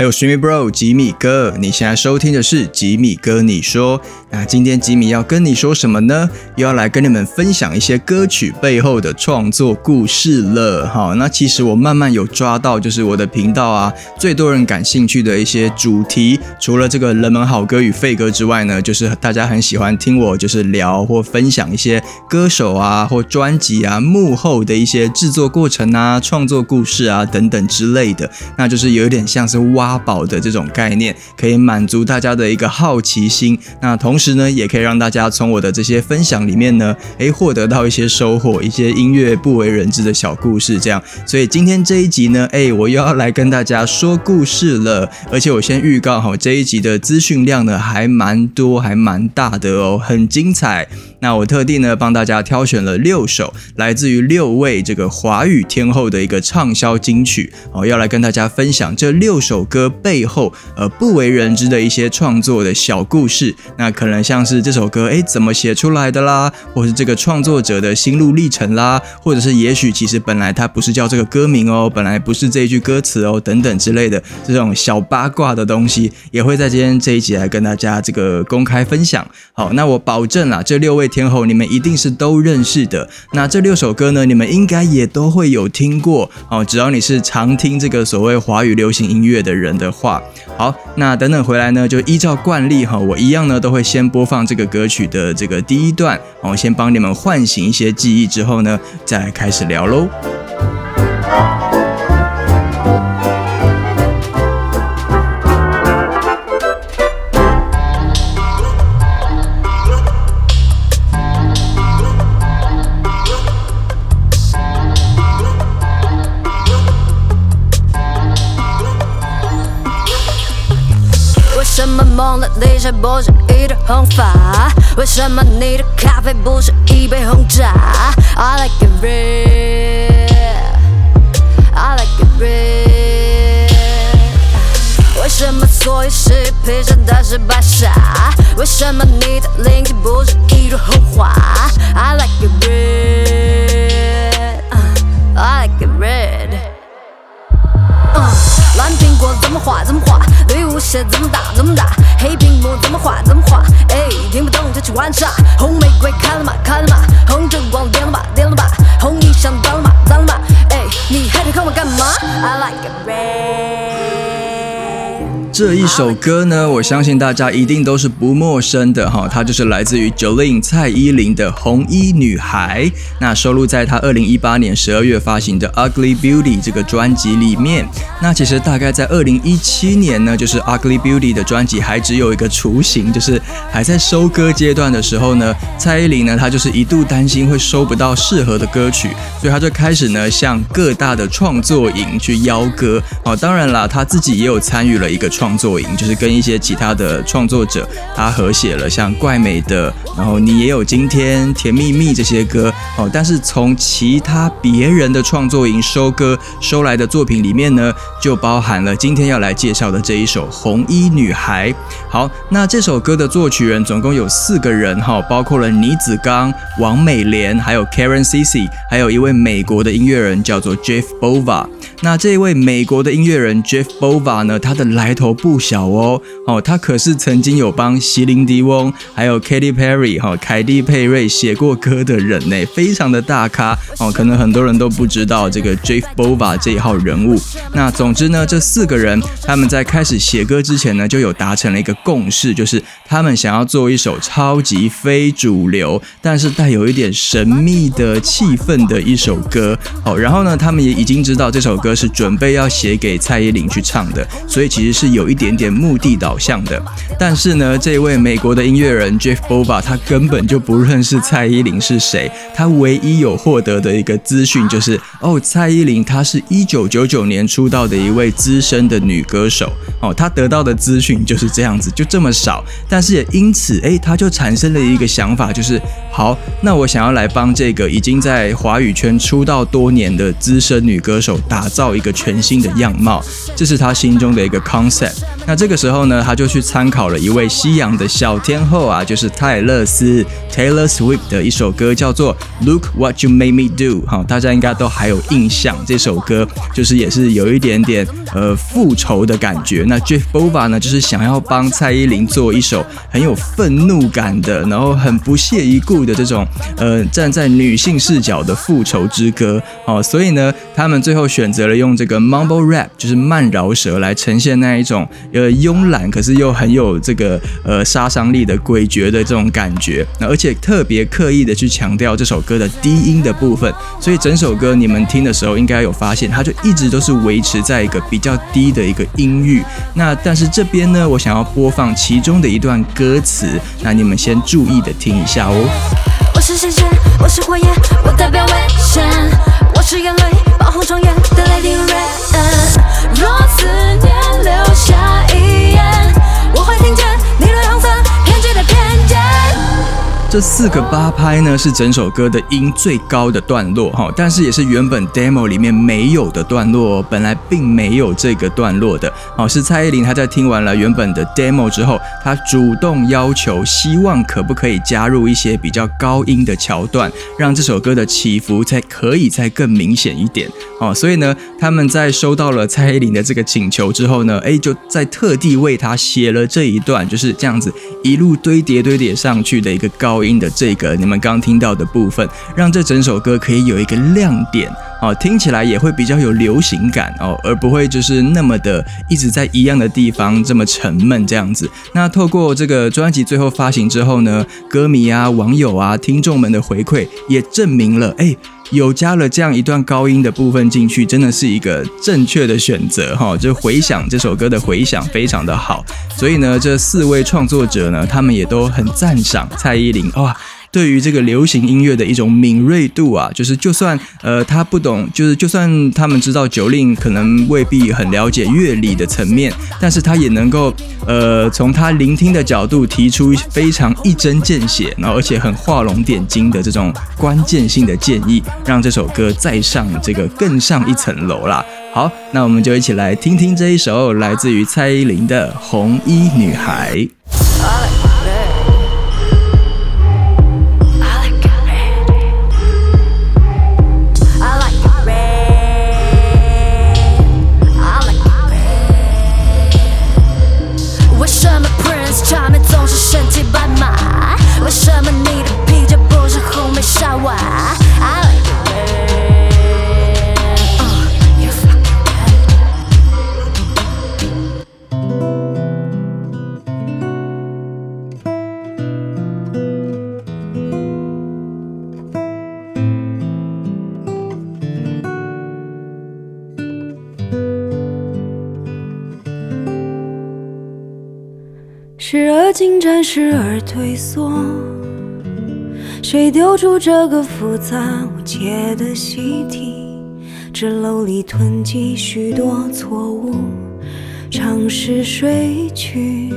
还有 Streamy Bro 吉米哥，你现在收听的是吉米哥你说。那今天吉米要跟你说什么呢？又要来跟你们分享一些歌曲背后的创作故事了。好，那其实我慢慢有抓到，就是我的频道啊，最多人感兴趣的一些主题，除了这个冷门好歌与废歌之外呢，就是大家很喜欢听我就是聊或分享一些歌手啊或专辑啊幕后的一些制作过程啊、创作故事啊等等之类的。那就是有点像是挖宝的这种概念，可以满足大家的一个好奇心。那同时呢，也可以让大家从我的这些分享里面呢，诶，获得到一些收获，一些音乐不为人知的小故事。这样，所以今天这一集呢，诶，我又要来跟大家说故事了。而且我先预告好，这一集的资讯量呢，还蛮多，还蛮大的哦，很精彩。那我特地呢，帮大家挑选了六首来自于六位这个华语天后的一个畅销金曲哦，要来跟大家分享这六首歌背后呃不为人知的一些创作的小故事。那可能像是这首歌诶怎么写出来的啦，或是这个创作者的心路历程啦，或者是也许其实本来它不是叫这个歌名哦，本来不是这一句歌词哦，等等之类的这种小八卦的东西，也会在今天这一集来跟大家这个公开分享。好，那我保证啊，这六位。天后，你们一定是都认识的。那这六首歌呢，你们应该也都会有听过哦。只要你是常听这个所谓华语流行音乐的人的话，好，那等等回来呢，就依照惯例哈，我一样呢都会先播放这个歌曲的这个第一段，我先帮你们唤醒一些记忆，之后呢，再开始聊喽。下不是一头红发？为什么你的咖啡不是一杯红茶？I like it red, I like it red。为什么所有事披上的是白纱？为什么你的灵气不是一朵红花？I like it red, I like it red。蓝苹果怎么画怎么画，绿舞鞋怎么打怎么打。黑屏幕怎么画怎么画，诶，听不懂就去玩耍。红玫瑰开了吗？开了吗？红灯光点了吧？点了吧？红衣裳脏了吗？脏了吗？诶，你还想看我干嘛？I like it red。这一首歌呢，我相信大家一定都是不陌生的哈，它就是来自于 Jolin 蔡依林的《红衣女孩》，那收录在她二零一八年十二月发行的《Ugly Beauty》这个专辑里面。那其实大概在二零一七年呢，就是《Ugly Beauty》的专辑还只有一个雏形，就是还在收歌阶段的时候呢，蔡依林呢，她就是一度担心会收不到适合的歌曲，所以她就开始呢向各大的创作营去邀歌。哦，当然啦，她自己也有参与了一个创。作营就是跟一些其他的创作者，他合写了像怪美的，然后你也有今天甜蜜蜜这些歌哦。但是从其他别人的创作营收歌收来的作品里面呢，就包含了今天要来介绍的这一首《红衣女孩》。好，那这首歌的作曲人总共有四个人哈，包括了倪子刚、王美莲，还有 Karen Cici，还有一位美国的音乐人叫做 Jeff Bova。那这一位美国的音乐人 Jeff Bova 呢，他的来头。不小哦，哦，他可是曾经有帮席琳迪翁还有 Katy Perry 哈凯蒂佩瑞写过歌的人呢，非常的大咖哦，可能很多人都不知道这个 Jeff Bova 这一号人物。那总之呢，这四个人他们在开始写歌之前呢，就有达成了一个共识，就是他们想要做一首超级非主流，但是带有一点神秘的气氛的一首歌。哦，然后呢，他们也已经知道这首歌是准备要写给蔡依林去唱的，所以其实是有。有一点点目的导向的，但是呢，这位美国的音乐人 Jeff Bova 他根本就不认识蔡依林是谁，他唯一有获得的一个资讯就是，哦，蔡依林她是一九九九年出道的一位资深的女歌手，哦，他得到的资讯就是这样子，就这么少，但是也因此，哎，他就产生了一个想法，就是好，那我想要来帮这个已经在华语圈出道多年的资深女歌手打造一个全新的样貌，这是他心中的一个 concept。那这个时候呢，他就去参考了一位西洋的小天后啊，就是泰勒斯 Taylor Swift 的一首歌，叫做 Look What You Made Me Do。哈，大家应该都还有印象，这首歌就是也是有一点点呃复仇的感觉。那 Jeff Bova 呢，就是想要帮蔡依林做一首很有愤怒感的，然后很不屑一顾的这种呃站在女性视角的复仇之歌哦，所以呢，他们最后选择了用这个 Mumble Rap，就是慢饶舌来呈现那一种呃慵懒，可是又很有这个呃杀伤力的诡谲的这种感觉，那而且特别刻意的去强调这首歌的低音的部分，所以整首歌你们听的时候应该有发现，它就一直都是维持在一个比较低的一个音域。那但是这边呢，我想要播放其中的一段歌词，那你们先注意的听一下哦。我是谁？我是火焰，我代表危险。我是眼泪，爆红双眼的 Lady Red。若思念留下一这四个八拍呢，是整首歌的音最高的段落哈，但是也是原本 demo 里面没有的段落，本来并没有这个段落的。哦，是蔡依林她在听完了原本的 demo 之后，她主动要求，希望可不可以加入一些比较高音的桥段，让这首歌的起伏才可以再更明显一点。哦，所以呢，他们在收到了蔡依林的这个请求之后呢，哎，就在特地为她写了这一段，就是这样子一路堆叠堆叠上去的一个高。回应的这个你们刚听到的部分，让这整首歌可以有一个亮点哦，听起来也会比较有流行感哦，而不会就是那么的一直在一样的地方这么沉闷这样子。那透过这个专辑最后发行之后呢，歌迷啊、网友啊、听众们的回馈也证明了，哎。有加了这样一段高音的部分进去，真的是一个正确的选择哈。就回响这首歌的回响非常的好，所以呢，这四位创作者呢，他们也都很赞赏蔡依林哇。对于这个流行音乐的一种敏锐度啊，就是就算呃他不懂，就是就算他们知道九令可能未必很了解乐理的层面，但是他也能够呃从他聆听的角度提出非常一针见血，然后而且很画龙点睛的这种关键性的建议，让这首歌再上这个更上一层楼啦。好，那我们就一起来听听这一首来自于蔡依林的《红衣女孩》。退缩，谁丢出这个复杂无解的习题？纸篓里囤积许多错误，尝试睡去，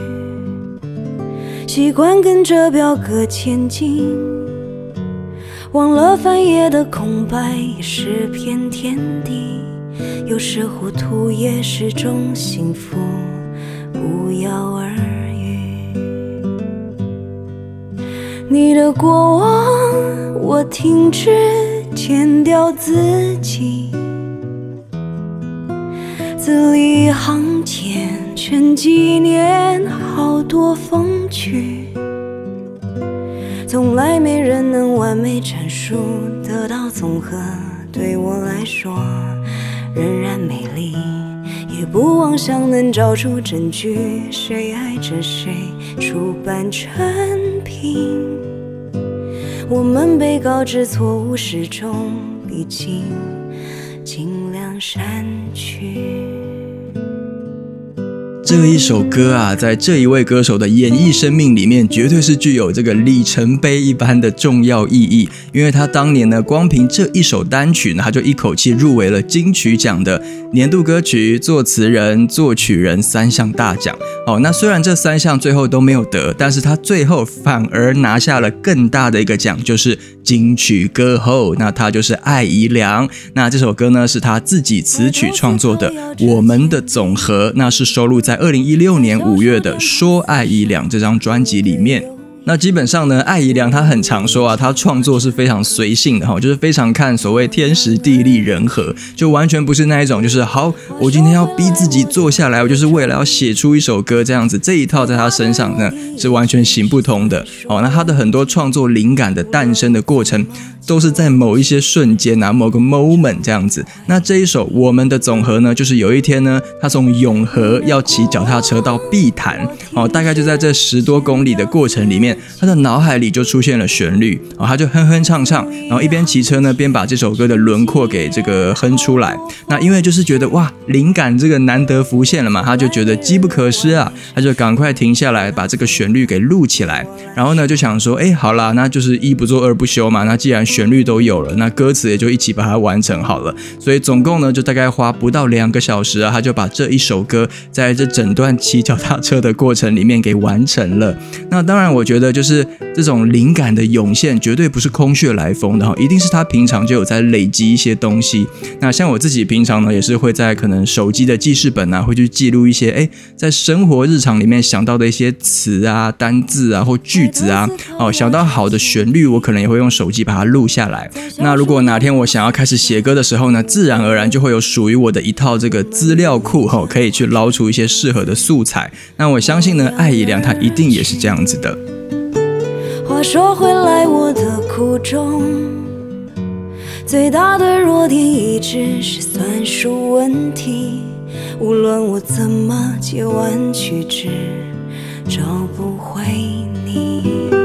习惯跟着表格前进，忘了翻页的空白也是片天地，有时糊涂也是种幸福，不药而。你的过往，我停止剪掉自己，字里行间全纪念好多风趣，从来没人能完美阐述得到综合，对我来说仍然美丽，也不妄想能找出证据，谁爱着谁，出版成品。我们被告知错误始终已经，尽量删去。这一首歌啊，在这一位歌手的演艺生命里面，绝对是具有这个里程碑一般的重要意义。因为他当年呢，光凭这一首单曲呢，他就一口气入围了金曲奖的年度歌曲、作词人、作曲人三项大奖。哦，那虽然这三项最后都没有得，但是他最后反而拿下了更大的一个奖，就是金曲歌后。那他就是艾怡良。那这首歌呢，是他自己词曲创作的《我们的总和》，那是收录在。在二零一六年五月的《说爱一两》这张专辑里面。那基本上呢，艾怡良他很常说啊，他创作是非常随性的哈，就是非常看所谓天时地利人和，就完全不是那一种，就是好，我今天要逼自己坐下来，我就是为了要写出一首歌这样子，这一套在他身上呢是完全行不通的。哦，那他的很多创作灵感的诞生的过程。都是在某一些瞬间啊，某个 moment 这样子。那这一首我们的总和呢，就是有一天呢，他从永和要骑脚踏车到碧潭，哦，大概就在这十多公里的过程里面，他的脑海里就出现了旋律，哦，他就哼哼唱唱，然后一边骑车呢，边把这首歌的轮廓给这个哼出来。那因为就是觉得哇，灵感这个难得浮现了嘛，他就觉得机不可失啊，他就赶快停下来把这个旋律给录起来，然后呢就想说，哎，好啦，那就是一不做二不休嘛，那既然旋律都有了，那歌词也就一起把它完成好了。所以总共呢，就大概花不到两个小时啊，他就把这一首歌在这整段骑脚踏车的过程里面给完成了。那当然，我觉得就是这种灵感的涌现，绝对不是空穴来风的哈，一定是他平常就有在累积一些东西。那像我自己平常呢，也是会在可能手机的记事本啊，会去记录一些哎，在生活日常里面想到的一些词啊、单字啊或句子啊，哦，想到好的旋律，我可能也会用手机把它录下来。那如果哪天我想要开始写歌的时候呢，自然而然就会有属于我的一套这个资料库哈，可以去捞出一些适合的素材。那我相信呢，艾怡良他一定也是这样子的。话说回来，我的苦衷，最大的弱点一直是算术问题，无论我怎么借弯曲直，找不回你。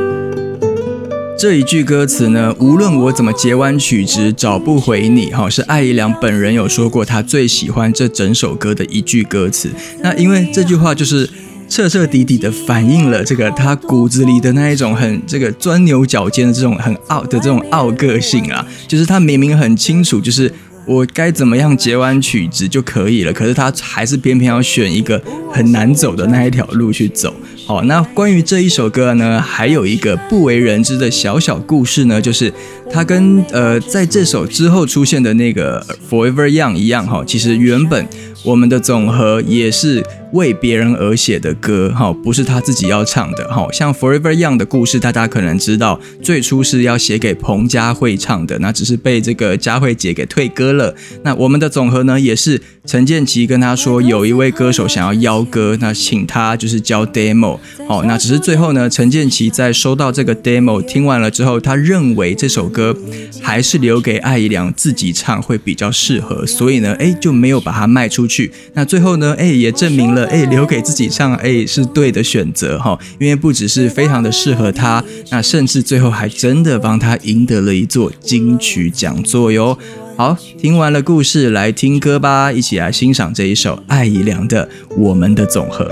这一句歌词呢，无论我怎么截弯曲直，找不回你。哈，是艾怡良本人有说过，他最喜欢这整首歌的一句歌词。那因为这句话就是彻彻底底的反映了这个他骨子里的那一种很这个钻牛角尖的这种很傲的这种傲个性啊，就是他明明很清楚，就是我该怎么样截完曲子就可以了，可是他还是偏偏要选一个很难走的那一条路去走。好，那关于这一首歌呢，还有一个不为人知的小小故事呢，就是他跟呃在这首之后出现的那个 Forever Young 一样哈，其实原本我们的总和也是。为别人而写的歌，哈，不是他自己要唱的，哈。像 Forever Young 的故事，大家可能知道，最初是要写给彭佳慧唱的，那只是被这个佳慧姐给退歌了。那我们的总和呢，也是陈建奇跟他说，有一位歌手想要邀歌，那请他就是交 demo，好，那只是最后呢，陈建奇在收到这个 demo 听完了之后，他认为这首歌还是留给艾怡良自己唱会比较适合，所以呢，哎，就没有把它卖出去。那最后呢，哎，也证明了。哎，留给自己唱，哎，是对的选择哈，因为不只是非常的适合他，那甚至最后还真的帮他赢得了一座金曲讲座哟。好，听完了故事，来听歌吧，一起来欣赏这一首艾怡良的《我们的总和》。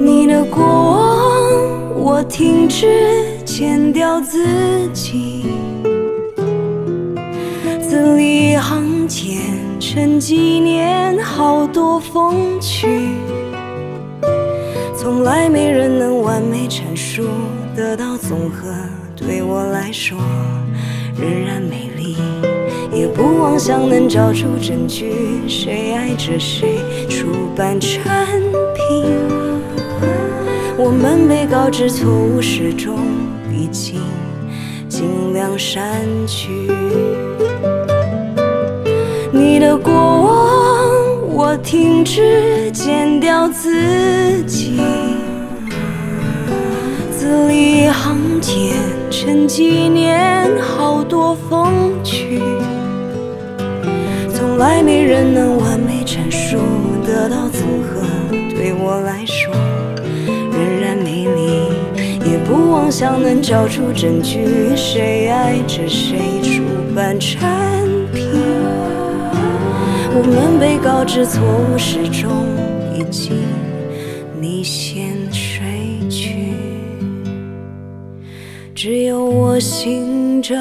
你的过往，我停止剪掉自己，字里行间沉几年，好多风趣。从来没人能完美阐述，得到总和对我来说仍然美丽。也不妄想能找出证据，谁爱着谁，出版产品。我们被告知错误始终，已经尽量删去你的过往，我停止剪掉自己。字里行间沉几年，好多风趣，从来没人能完美阐述，得到总和对我来说仍然美丽，也不妄想能找出证据，谁爱着谁，出版产品，我们被告知错误始终已经你先睡去。只有我醒着，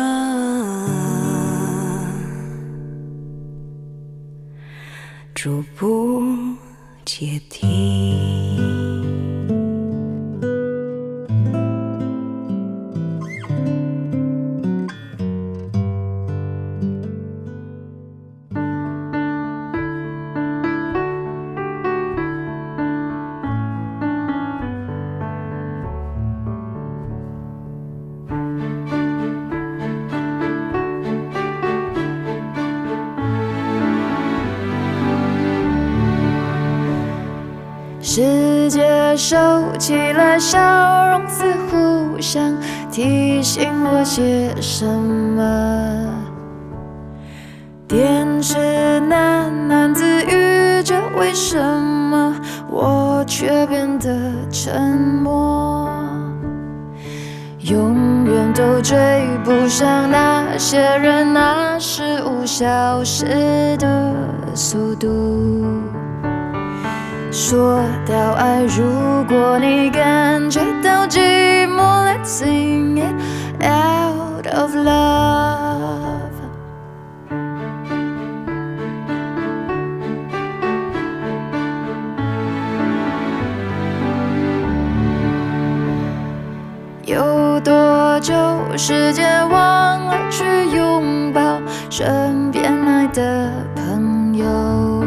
消失的速度。说到爱，如果你感觉到寂寞，Let's sing it out of love。有多久时间忘了去拥抱身边爱的朋友？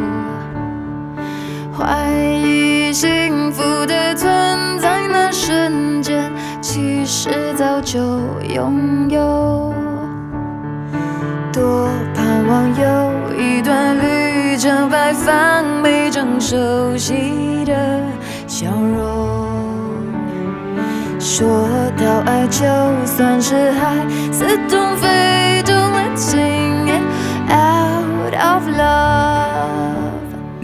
怀疑幸福的存在那瞬间，其实早就拥有。多盼望有一段旅程，摆放每张熟悉的笑容。说到爱，就算是海，似懂非懂的情 of love。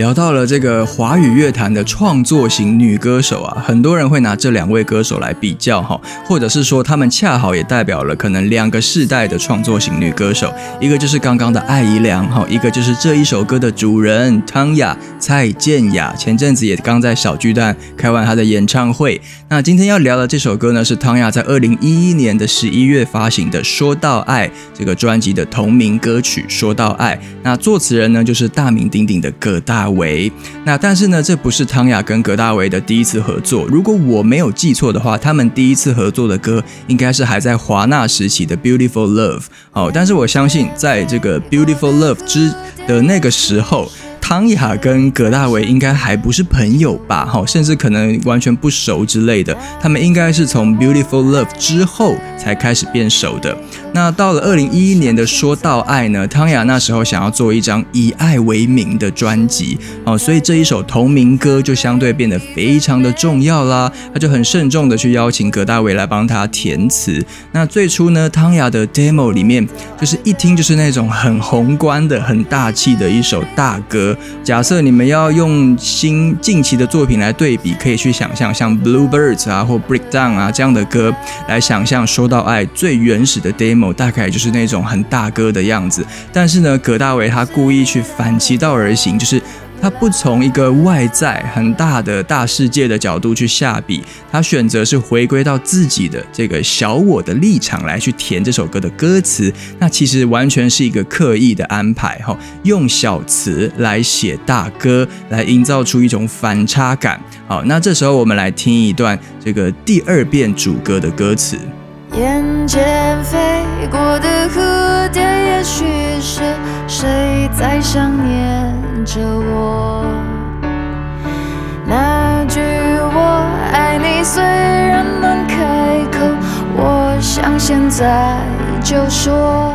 聊到了这个华语乐坛的创作型女歌手啊，很多人会拿这两位歌手来比较哈，或者是说他们恰好也代表了可能两个世代的创作型女歌手，一个就是刚刚的艾怡良哈，一个就是这一首歌的主人汤雅蔡健雅，前阵子也刚在小巨蛋开完她的演唱会。那今天要聊的这首歌呢，是汤雅在二零一一年的十一月发行的《说到爱》这个专辑的同名歌曲《说到爱》，那作词人呢就是大名鼎鼎的葛大维。那但是呢，这不是汤雅跟葛大为的第一次合作。如果我没有记错的话，他们第一次合作的歌应该是还在华纳时期的《Beautiful Love》。好，但是我相信，在这个《Beautiful Love》之的那个时候。汤雅跟葛大为应该还不是朋友吧？哈，甚至可能完全不熟之类的。他们应该是从《Beautiful Love》之后才开始变熟的。那到了二零一一年的《说到爱》呢，汤雅那时候想要做一张以爱为名的专辑哦，所以这一首同名歌就相对变得非常的重要啦。他就很慎重的去邀请葛大为来帮他填词。那最初呢，汤雅的 demo 里面就是一听就是那种很宏观的、很大气的一首大歌。假设你们要用新近期的作品来对比，可以去想象像 Bluebirds 啊或 Breakdown 啊这样的歌来想象。收到爱最原始的 demo 大概就是那种很大哥的样子，但是呢，葛大为他故意去反其道而行，就是他不从一个外在很大的大世界的角度去下笔，他选择是回归到自己的这个小我的立场来去填这首歌的歌词。那其实完全是一个刻意的安排哈，用小词来写大歌，来营造出一种反差感。好，那这时候我们来听一段这个第二遍主歌的歌词。眼前飞过的蝴蝶，也许是谁在想念着我？那句我爱你虽然难开口，我想现在就说。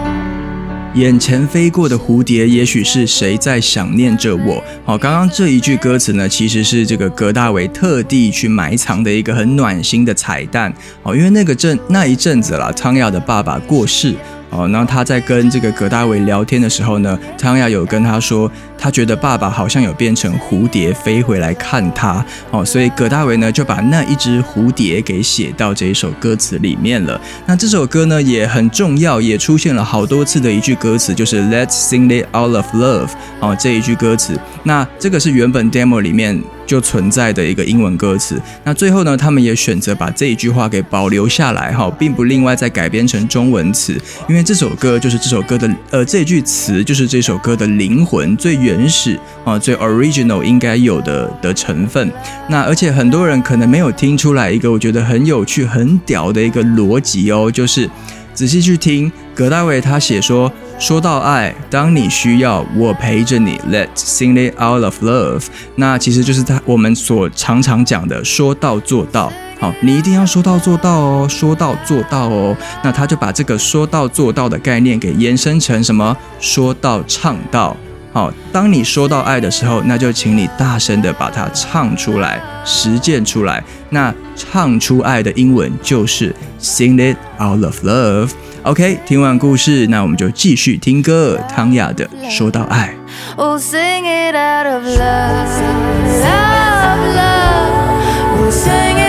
眼前飞过的蝴蝶，也许是谁在想念着我？好，刚刚这一句歌词呢，其实是这个葛大为特地去埋藏的一个很暖心的彩蛋。哦，因为那个阵那一阵子啦，汤雅的爸爸过世。哦，然后他在跟这个葛大为聊天的时候呢，汤雅有跟他说，他觉得爸爸好像有变成蝴蝶飞回来看他。哦，所以葛大为呢就把那一只蝴蝶给写到这一首歌词里面了。那这首歌呢也很重要，也出现了好多次的一句歌词，就是 Let's sing it all of love。哦，这一句歌词，那这个是原本 demo 里面。就存在的一个英文歌词。那最后呢，他们也选择把这一句话给保留下来，哈，并不另外再改编成中文词，因为这首歌就是这首歌的，呃，这句词就是这首歌的灵魂，最原始啊，最 original 应该有的的成分。那而且很多人可能没有听出来一个我觉得很有趣、很屌的一个逻辑哦，就是仔细去听，葛大为他写说。说到爱，当你需要我陪着你，Let's sing it out of love。那其实就是他我们所常常讲的说到做到。好，你一定要说到做到哦，说到做到哦。那他就把这个说到做到的概念给延伸成什么？说到唱到。好，当你说到爱的时候，那就请你大声的把它唱出来，实践出来。那唱出爱的英文就是 sing it out of love。OK，听完故事，那我们就继续听歌。汤雅的《说到爱》。Sing it out of love, love, love. We'll sing it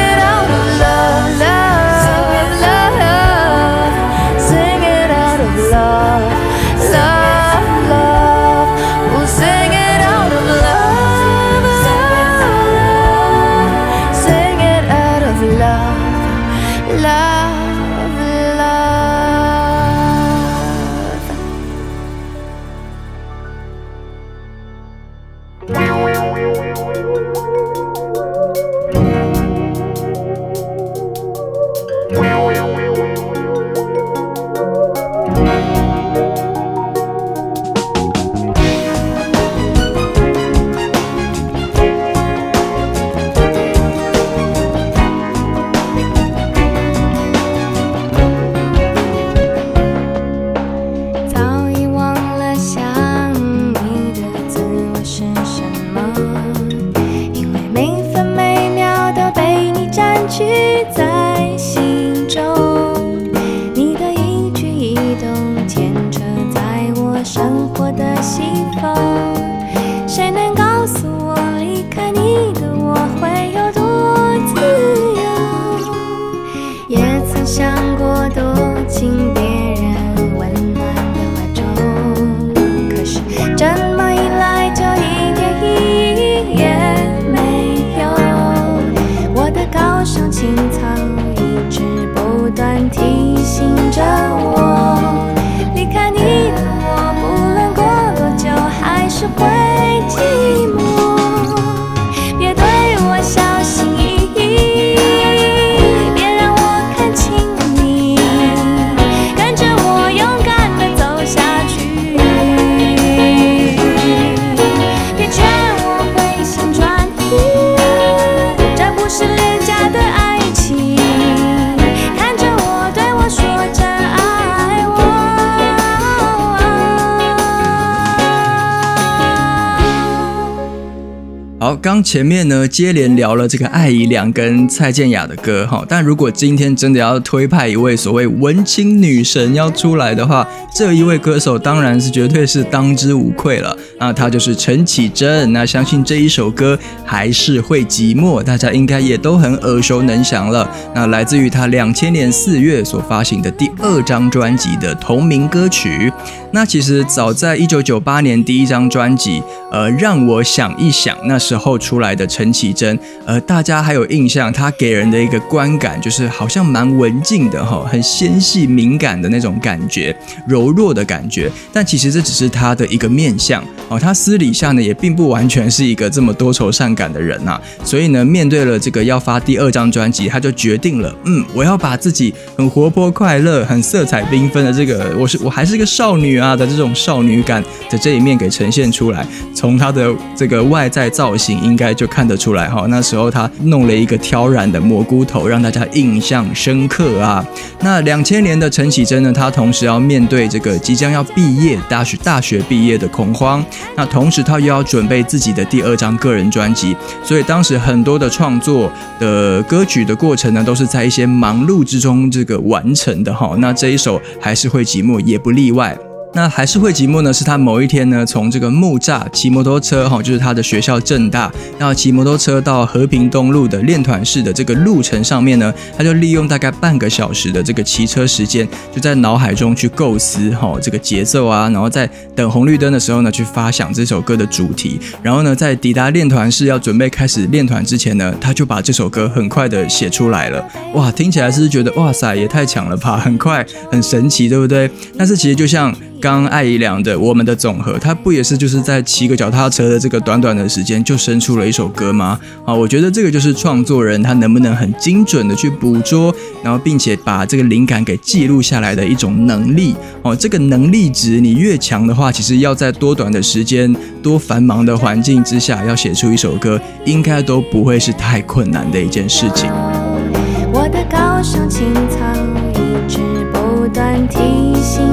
好，刚前面呢接连聊了这个艾怡良跟蔡健雅的歌哈，但如果今天真的要推派一位所谓文青女神要出来的话，这一位歌手当然是绝对是当之无愧了。那她就是陈绮贞。那相信这一首歌还是会寂寞，大家应该也都很耳熟能详了。那来自于她两千年四月所发行的第二张专辑的同名歌曲。那其实早在一九九八年第一张专辑，呃，让我想一想，那时候出来的陈绮贞，呃，大家还有印象，她给人的一个观感就是好像蛮文静的哈，很纤细敏感的那种感觉，柔弱的感觉。但其实这只是她的一个面相哦，她私底下呢也并不完全是一个这么多愁善感的人呐、所以呢，面对了这个要发第二张专辑，她就决定了，嗯，我要把自己很活泼快乐、很色彩缤纷的这个，我是我还是个少女啊的这种少女感的这一面给呈现出来。从她的这个外在造型，应该就看得出来哈。那时候她弄了一个挑染的蘑菇头，让大家印象深刻啊。那两千年的陈绮贞呢，她同时要面对这个即将要毕业大学大学毕业的恐慌，那同时她又要准备自己的第二张个人专辑，所以当时很多的创作的歌曲的过程呢，都是在一些忙碌之中这个完成的哈。那这一首还是会寂寞，也不例外。那还是会寂寞呢？是他某一天呢，从这个木栅骑摩托车哈，就是他的学校正大，然后骑摩托车到和平东路的练团室的这个路程上面呢，他就利用大概半个小时的这个骑车时间，就在脑海中去构思哈这个节奏啊，然后在等红绿灯的时候呢，去发想这首歌的主题，然后呢，在抵达练团室要准备开始练团之前呢，他就把这首歌很快的写出来了。哇，听起来是不是觉得哇塞也太强了吧，很快很神奇，对不对？但是其实就像刚刚艾怡良的《我们的总和》，他不也是就是在骑个脚踏车的这个短短的时间就生出了一首歌吗？啊，我觉得这个就是创作人他能不能很精准的去捕捉，然后并且把这个灵感给记录下来的一种能力。哦，这个能力值你越强的话，其实要在多短的时间、多繁忙的环境之下，要写出一首歌，应该都不会是太困难的一件事情。我的高尚青草一直不断提醒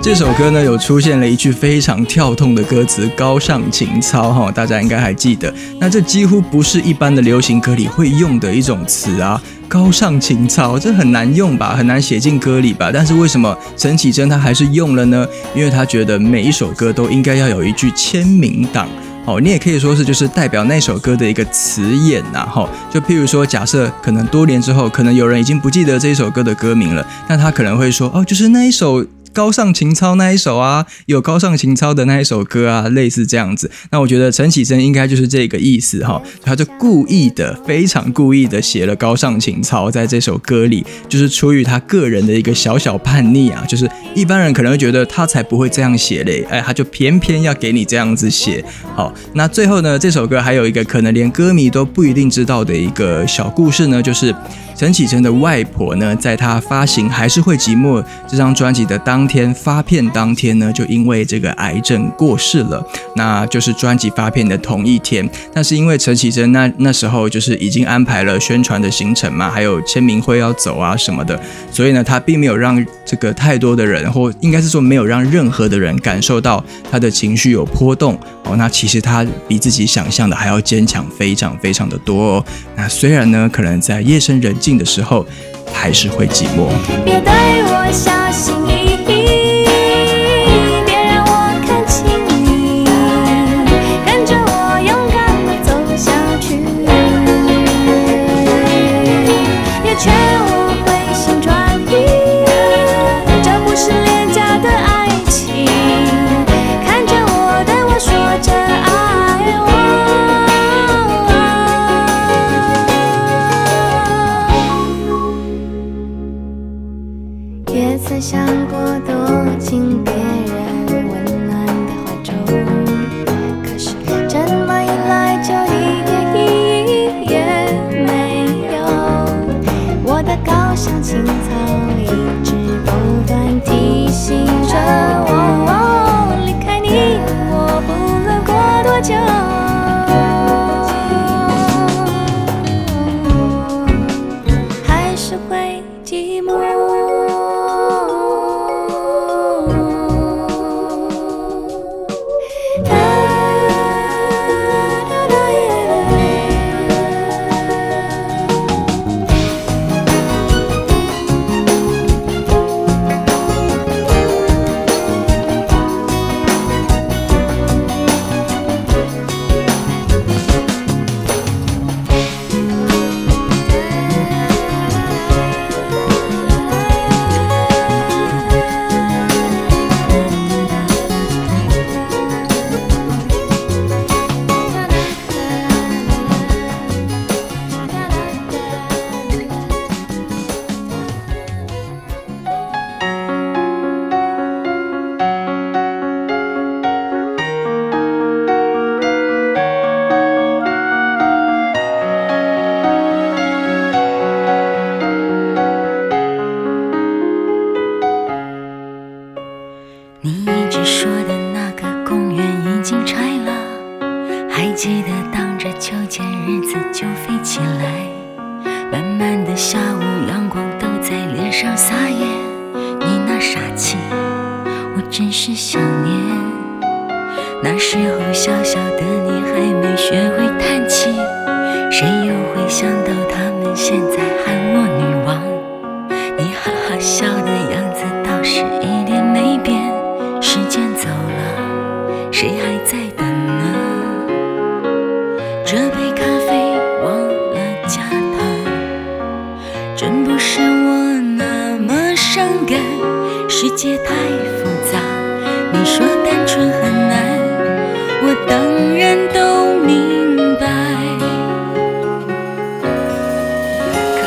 这首歌呢，有出现了一句非常跳痛的歌词“高尚情操”哈，大家应该还记得。那这几乎不是一般的流行歌里会用的一种词啊，“高尚情操”这很难用吧，很难写进歌里吧？但是为什么陈绮贞她还是用了呢？因为她觉得每一首歌都应该要有一句签名档。哦，你也可以说是就是代表那首歌的一个词眼呐，哈，就譬如说，假设可能多年之后，可能有人已经不记得这一首歌的歌名了，那他可能会说，哦，就是那一首。高尚情操那一首啊，有高尚情操的那一首歌啊，类似这样子。那我觉得陈绮贞应该就是这个意思哈，他就故意的，非常故意的写了高尚情操在这首歌里，就是出于他个人的一个小小叛逆啊，就是一般人可能会觉得他才不会这样写嘞，哎，他就偏偏要给你这样子写。好，那最后呢，这首歌还有一个可能连歌迷都不一定知道的一个小故事呢，就是。陈绮贞的外婆呢，在她发行《还是会寂寞》这张专辑的当天发片当天呢，就因为这个癌症过世了。那就是专辑发片的同一天。但是因为陈绮贞那那时候就是已经安排了宣传的行程嘛，还有签名会要走啊什么的，所以呢，她并没有让这个太多的人，或应该是说没有让任何的人感受到她的情绪有波动。哦，那其实她比自己想象的还要坚强，非常非常的多。哦。那虽然呢，可能在夜深人。静的时候，还是会寂寞。别对我小心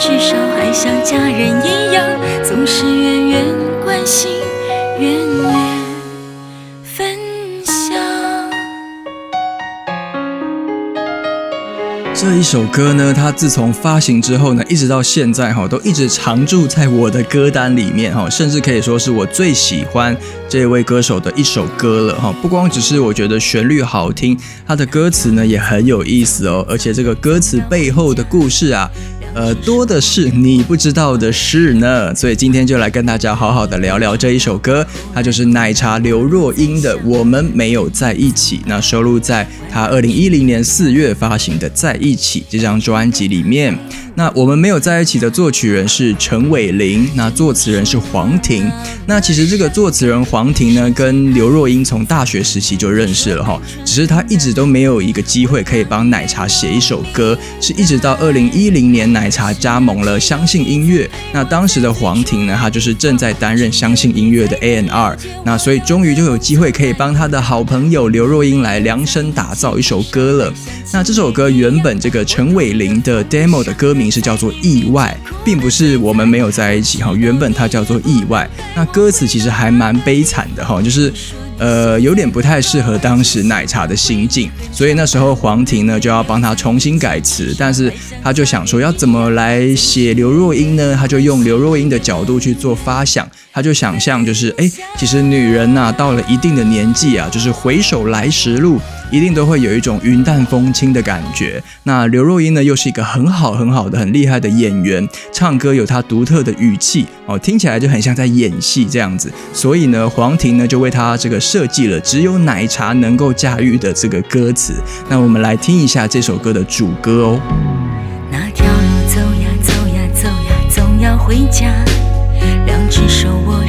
至少还像家人一样总是远远关心远远分享。这一首歌呢它自从发行之后呢一直到现在哈都一直常驻在我的歌单里面哈甚至可以说是我最喜欢这位歌手的一首歌了哈。不光只是我觉得旋律好听它的歌词呢也很有意思哦而且这个歌词背后的故事啊呃，多的是你不知道的事呢，所以今天就来跟大家好好的聊聊这一首歌，它就是奶茶刘若英的《我们没有在一起》，那收录在她二零一零年四月发行的《在一起》这张专辑里面。那我们没有在一起的作曲人是陈伟霆，那作词人是黄婷。那其实这个作词人黄婷呢，跟刘若英从大学时期就认识了哈，只是他一直都没有一个机会可以帮奶茶写一首歌，是一直到二零一零年奶奶茶加盟了相信音乐。那当时的黄婷呢，她就是正在担任相信音乐的 A N R，那所以终于就有机会可以帮他的好朋友刘若英来量身打造一首歌了。那这首歌原本这个陈伟霆的 demo 的歌名。是叫做意外，并不是我们没有在一起哈。原本它叫做意外，那歌词其实还蛮悲惨的哈，就是呃有点不太适合当时奶茶的心境，所以那时候黄婷呢就要帮他重新改词，但是他就想说要怎么来写刘若英呢？他就用刘若英的角度去做发想。他就想象，就是哎，其实女人呐，到了一定的年纪啊，就是回首来时路，一定都会有一种云淡风轻的感觉。那刘若英呢，又是一个很好很好的、很厉害的演员，唱歌有她独特的语气哦，听起来就很像在演戏这样子。所以呢，黄婷呢就为她这个设计了只有奶茶能够驾驭的这个歌词。那我们来听一下这首歌的主歌哦。那条路走呀走呀走呀，总要回家。两只手握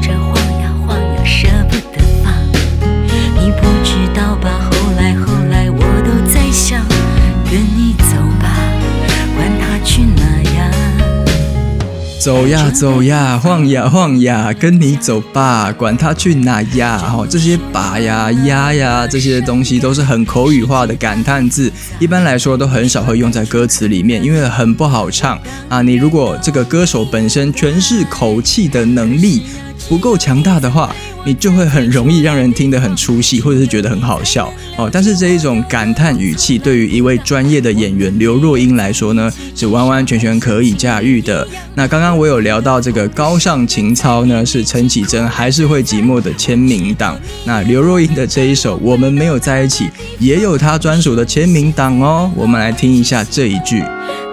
走呀走呀，晃呀晃呀，跟你走吧，管他去哪呀。哈，这些把呀、呀呀这些东西都是很口语化的感叹字，一般来说都很少会用在歌词里面，因为很不好唱啊。你如果这个歌手本身诠释口气的能力不够强大的话，你就会很容易让人听得很出戏，或者是觉得很好笑哦。但是这一种感叹语气，对于一位专业的演员刘若英来说呢，是完完全全可以驾驭的。那刚刚我有聊到这个高尚情操呢，是陈绮贞还是会寂寞的签名档。那刘若英的这一首《我们没有在一起》，也有她专属的签名档哦。我们来听一下这一句。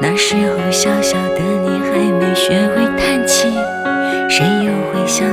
那时候小小的你还没学会叹气，谁又会想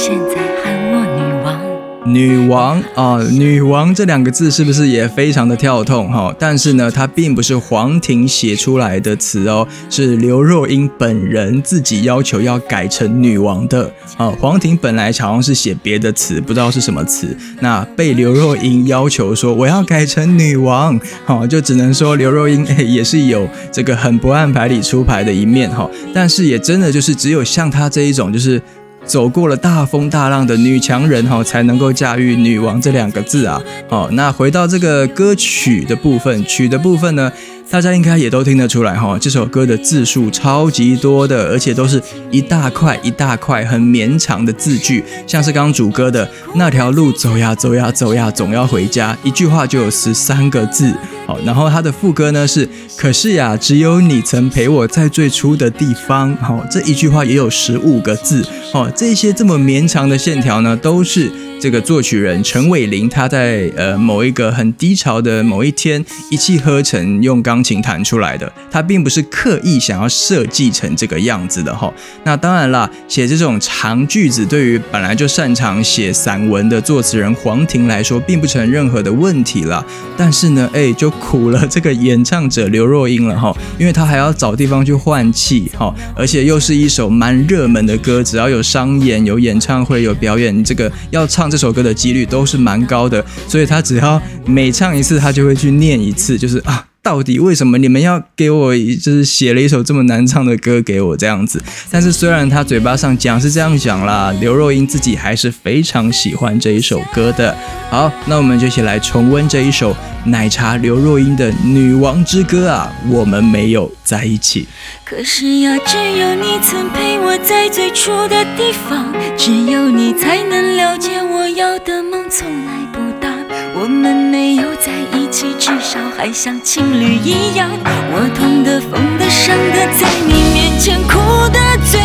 现在喊我女王？女王啊，女王这两个字是不是也非常的跳痛哈？但是呢，它并不是黄婷写出来的词哦，是刘若英本人自己要求要改成女王的啊。黄婷本来好像是写别的词，不知道是什么词，那被刘若英要求说我要改成女王，好，就只能说刘若英哎 也是有这个很不按牌理出牌的一面哈。但是也真的就是只有像她这一种就是。走过了大风大浪的女强人哈，才能够驾驭“女王”这两个字啊。好，那回到这个歌曲的部分，曲的部分呢，大家应该也都听得出来哈，这首歌的字数超级多的，而且都是一大块一大块很绵长的字句，像是刚刚主歌的那条路走呀走呀走呀，总要回家，一句话就有十三个字。好，然后它的副歌呢是，可是呀，只有你曾陪我在最初的地方。好，这一句话也有十五个字。好，这些这么绵长的线条呢，都是这个作曲人陈伟霆他在呃某一个很低潮的某一天一气呵成用钢琴弹出来的。他并不是刻意想要设计成这个样子的哈。那当然啦，写这种长句子对于本来就擅长写散文的作词人黄婷来说，并不成任何的问题啦。但是呢，哎，就苦了这个演唱者刘若英了哈，因为她还要找地方去换气哈，而且又是一首蛮热门的歌，只要有商演、有演唱会、有表演，这个要唱这首歌的几率都是蛮高的，所以她只要每唱一次，她就会去念一次，就是啊。到底为什么你们要给我就是写了一首这么难唱的歌给我这样子？但是虽然他嘴巴上讲是这样讲啦，刘若英自己还是非常喜欢这一首歌的。好，那我们就一起来重温这一首奶茶刘若英的《女王之歌》啊，我们没有在一起。可是呀，只有你曾陪我在最初的地方，只有你才能了解我要的梦从来不大。我们没有在一起，至少还像情侣一样。我痛的、疯的、伤的，在你面前哭得最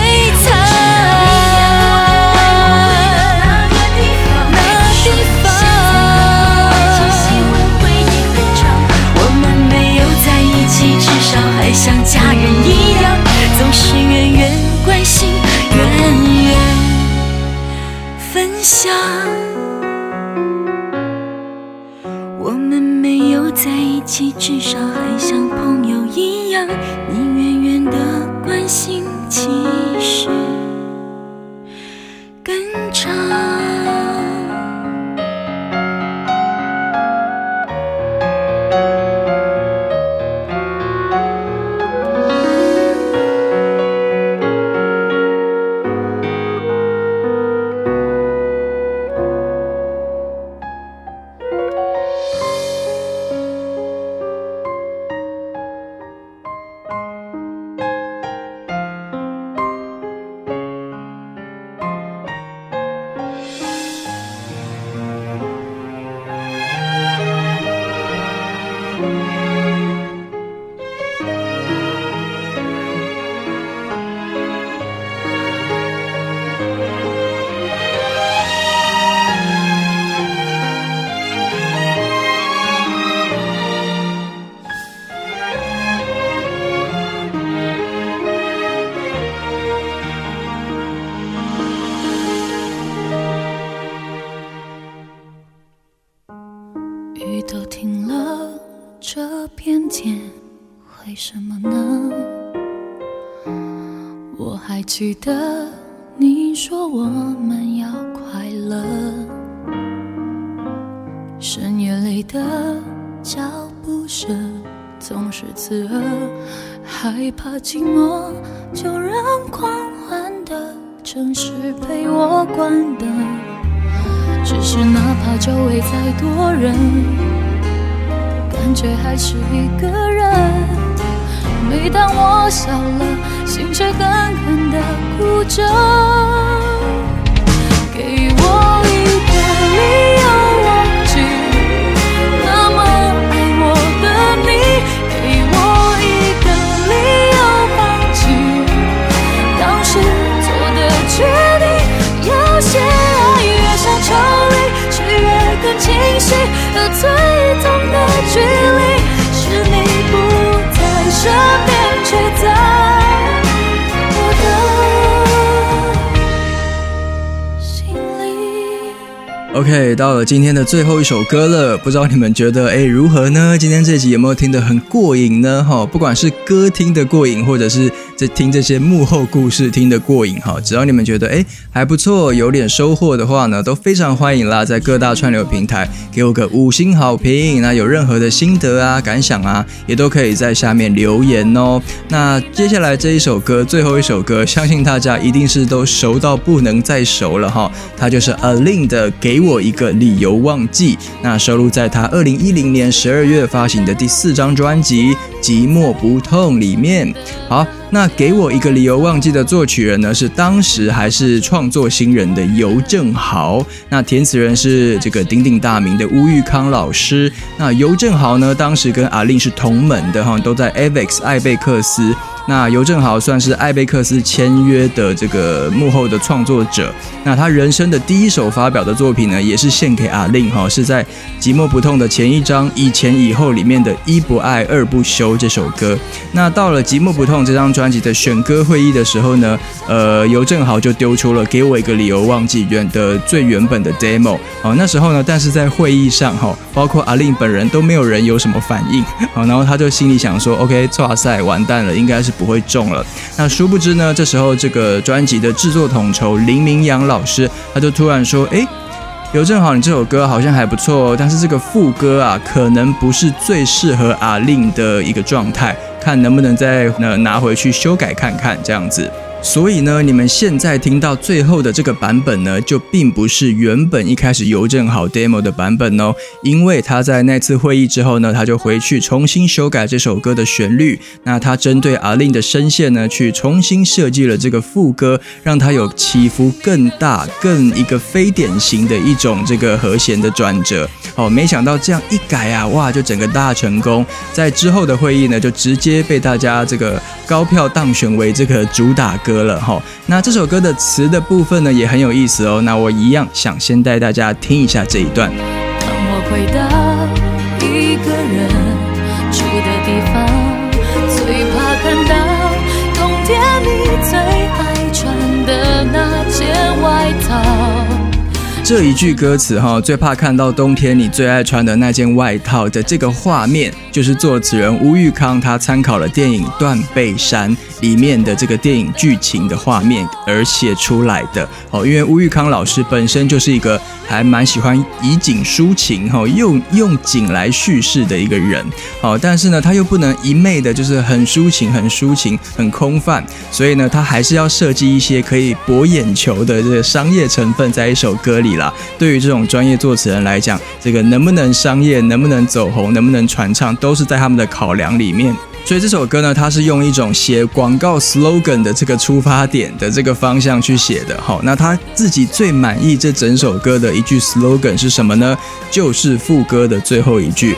惨。想怕寂寞，就让狂欢的城市陪我关灯。只是哪怕周围再多人，感觉还是一个人。每当我笑了，心却狠狠地哭着。给我一个理由 OK，到了今天的最后一首歌了，不知道你们觉得哎如何呢？今天这集有没有听得很过瘾呢？哈，不管是歌听得过瘾，或者是这听这些幕后故事听得过瘾，哈，只要你们觉得哎还不错，有点收获的话呢，都非常欢迎啦，在各大串流平台给我个五星好评。那有任何的心得啊、感想啊，也都可以在下面留言哦。那接下来这一首歌，最后一首歌，相信大家一定是都熟到不能再熟了哈。它就是 A Lin 的《给我一个理由忘记》，那收录在他二零一零年十二月发行的第四张专辑《寂寞不痛》里面。好，那给我一个理由忘记的作曲人呢，是当时还是创作新人的尤正豪。那填词人是这个鼎鼎大名的吴玉康老师。那尤正豪呢，当时跟阿令是同门的哈，都在 Avex 艾贝克斯。那尤正豪算是艾贝克斯签约的这个幕后的创作者。那他人生的第一首发表的作品呢，也是献给阿令哈，是在《寂寞不痛》的前一章《以前以后》里面的一不爱二不休这首歌。那到了《寂寞不痛》这张专辑的选歌会议的时候呢，呃，尤正豪就丢出了给我一个理由忘记原的最原本的 demo。好，那时候呢，但是在会议上哈，包括阿令本人都没有人有什么反应。好，然后他就心里想说，OK，哇塞，完蛋了，应该是不会中了。那殊不知呢，这时候这个专辑的制作统筹林明阳老师，他就突然说，哎，刘正豪，你这首歌好像还不错哦，但是这个副歌啊，可能不是最适合阿令的一个状态，看能不能再呃拿回去修改看看这样子。所以呢，你们现在听到最后的这个版本呢，就并不是原本一开始邮政好 demo 的版本哦，因为他在那次会议之后呢，他就回去重新修改这首歌的旋律。那他针对阿令的声线呢，去重新设计了这个副歌，让它有起伏更大、更一个非典型的一种这个和弦的转折。哦，没想到这样一改啊，哇，就整个大成功。在之后的会议呢，就直接被大家这个高票当选为这个主打歌歌了哈。那这首歌的词的部分呢，也很有意思哦。那我一样想先带大家听一下这一段。当我回到这一句歌词哈，最怕看到冬天你最爱穿的那件外套的这个画面，就是作词人吴玉康他参考了电影《断背山》里面的这个电影剧情的画面而写出来的。哦，因为吴玉康老师本身就是一个还蛮喜欢以景抒情哈，用用景来叙事的一个人。哦，但是呢，他又不能一昧的就是很抒情、很抒情、很空泛，所以呢，他还是要设计一些可以博眼球的这个商业成分在一首歌里啦。对于这种专业作词人来讲，这个能不能商业、能不能走红、能不能传唱，都是在他们的考量里面。所以这首歌呢，它是用一种写广告 slogan 的这个出发点的这个方向去写的。好，那他自己最满意这整首歌的一句 slogan 是什么呢？就是副歌的最后一句。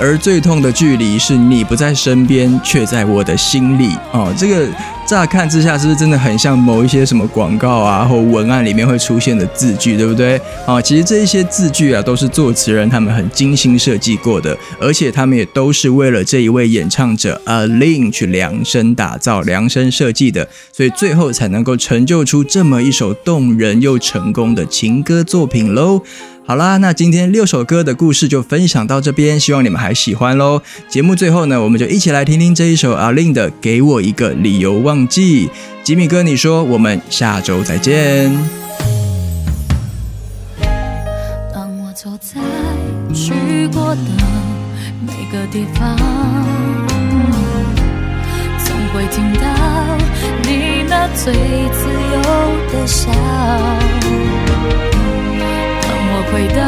而最痛的距离是你不在身边，却在我的心里。哦，这个乍看之下是不是真的很像某一些什么广告啊或文案里面会出现的字句，对不对？啊，其实这一些字句啊，都是作词人他们很精心设计过的，而且他们也都是为了这一位演唱者 A Lin 去量身打造、量身设计的，所以最后才能够成就出这么一首动人又成功的情歌作品喽。好啦，那今天六首歌的故事就分享到这边，希望你们还喜欢喽。节目最后呢，我们就一起来听听这一首阿令的《给我一个理由忘记》。吉米哥，你说我们下周再见。当我走在去过的每个地方，总会听到你那最自由的笑。回到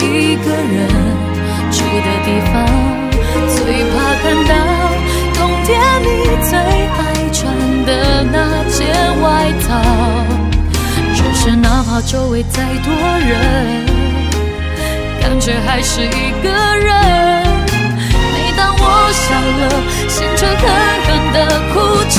一个人住的地方，最怕看到冬天你最爱穿的那件外套。只是哪怕周围再多人，感觉还是一个人。每当我笑了，心却狠狠地哭着。